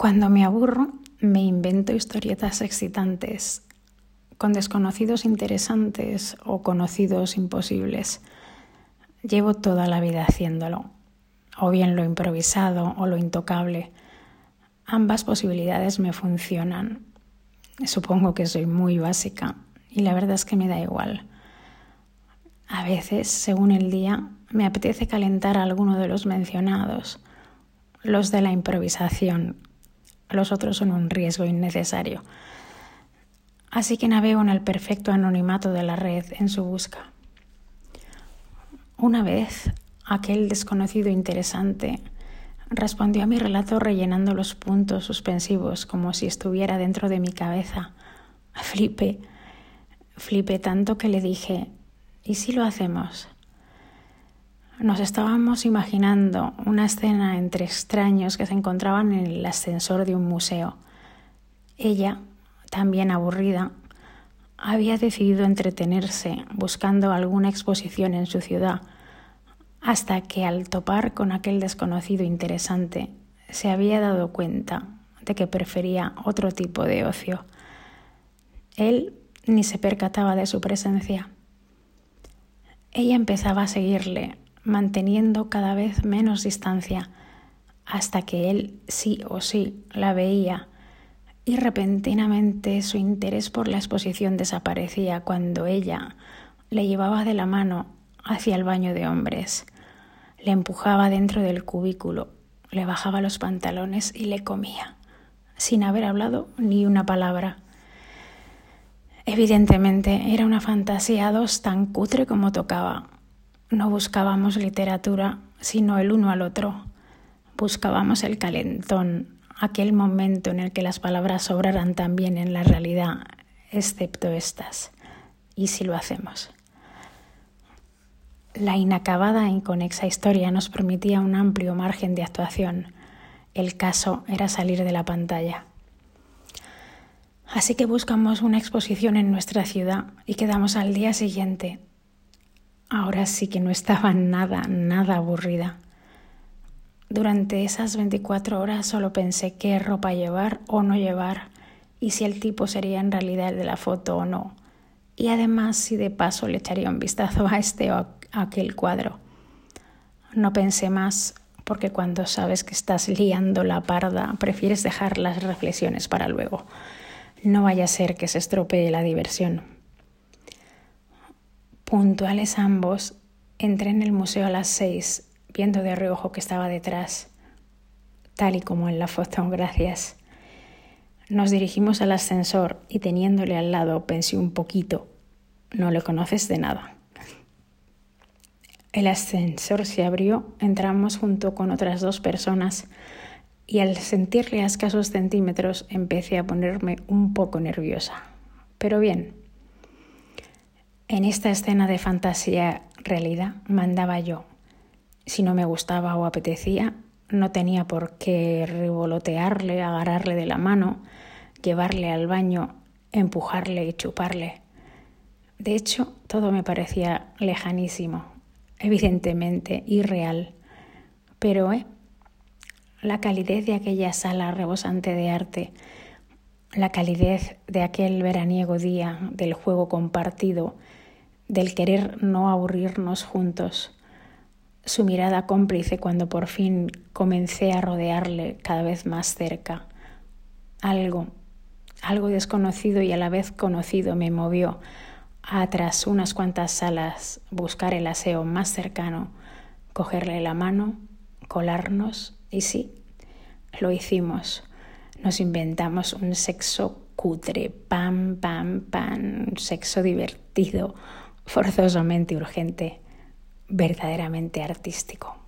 Cuando me aburro, me invento historietas excitantes, con desconocidos interesantes o conocidos imposibles. Llevo toda la vida haciéndolo, o bien lo improvisado o lo intocable. Ambas posibilidades me funcionan. Supongo que soy muy básica y la verdad es que me da igual. A veces, según el día, me apetece calentar alguno de los mencionados, los de la improvisación, los otros son un riesgo innecesario. Así que navego en el perfecto anonimato de la red en su busca. Una vez, aquel desconocido interesante respondió a mi relato rellenando los puntos suspensivos como si estuviera dentro de mi cabeza. Flipé, flipé tanto que le dije, ¿y si lo hacemos? Nos estábamos imaginando una escena entre extraños que se encontraban en el ascensor de un museo. Ella, también aburrida, había decidido entretenerse buscando alguna exposición en su ciudad, hasta que al topar con aquel desconocido interesante se había dado cuenta de que prefería otro tipo de ocio. Él ni se percataba de su presencia. Ella empezaba a seguirle manteniendo cada vez menos distancia hasta que él sí o sí la veía y repentinamente su interés por la exposición desaparecía cuando ella le llevaba de la mano hacia el baño de hombres, le empujaba dentro del cubículo, le bajaba los pantalones y le comía, sin haber hablado ni una palabra. Evidentemente era una fantasía dos tan cutre como tocaba, no buscábamos literatura, sino el uno al otro. Buscábamos el calentón, aquel momento en el que las palabras sobraran también en la realidad, excepto estas. ¿Y si lo hacemos? La inacabada e inconexa historia nos permitía un amplio margen de actuación. El caso era salir de la pantalla. Así que buscamos una exposición en nuestra ciudad y quedamos al día siguiente, Ahora sí que no estaba nada, nada aburrida. Durante esas 24 horas solo pensé qué ropa llevar o no llevar y si el tipo sería en realidad el de la foto o no. Y además si de paso le echaría un vistazo a este o a aquel cuadro. No pensé más porque cuando sabes que estás liando la parda prefieres dejar las reflexiones para luego. No vaya a ser que se estropee la diversión. Puntuales ambos, entré en el museo a las seis, viendo de reojo que estaba detrás, tal y como en la foto, gracias. Nos dirigimos al ascensor y teniéndole al lado pensé un poquito, no le conoces de nada. El ascensor se abrió, entramos junto con otras dos personas y al sentirle a escasos centímetros empecé a ponerme un poco nerviosa. Pero bien, en esta escena de fantasía realidad mandaba yo. Si no me gustaba o apetecía, no tenía por qué revolotearle, agarrarle de la mano, llevarle al baño, empujarle y chuparle. De hecho, todo me parecía lejanísimo, evidentemente irreal. Pero, ¿eh? La calidez de aquella sala rebosante de arte, la calidez de aquel veraniego día del juego compartido, del querer no aburrirnos juntos, su mirada cómplice cuando por fin comencé a rodearle cada vez más cerca. Algo, algo desconocido y a la vez conocido me movió a tras unas cuantas salas buscar el aseo más cercano, cogerle la mano, colarnos y sí, lo hicimos. Nos inventamos un sexo cutre, pam, pam, pam, sexo divertido, forzosamente urgente, verdaderamente artístico.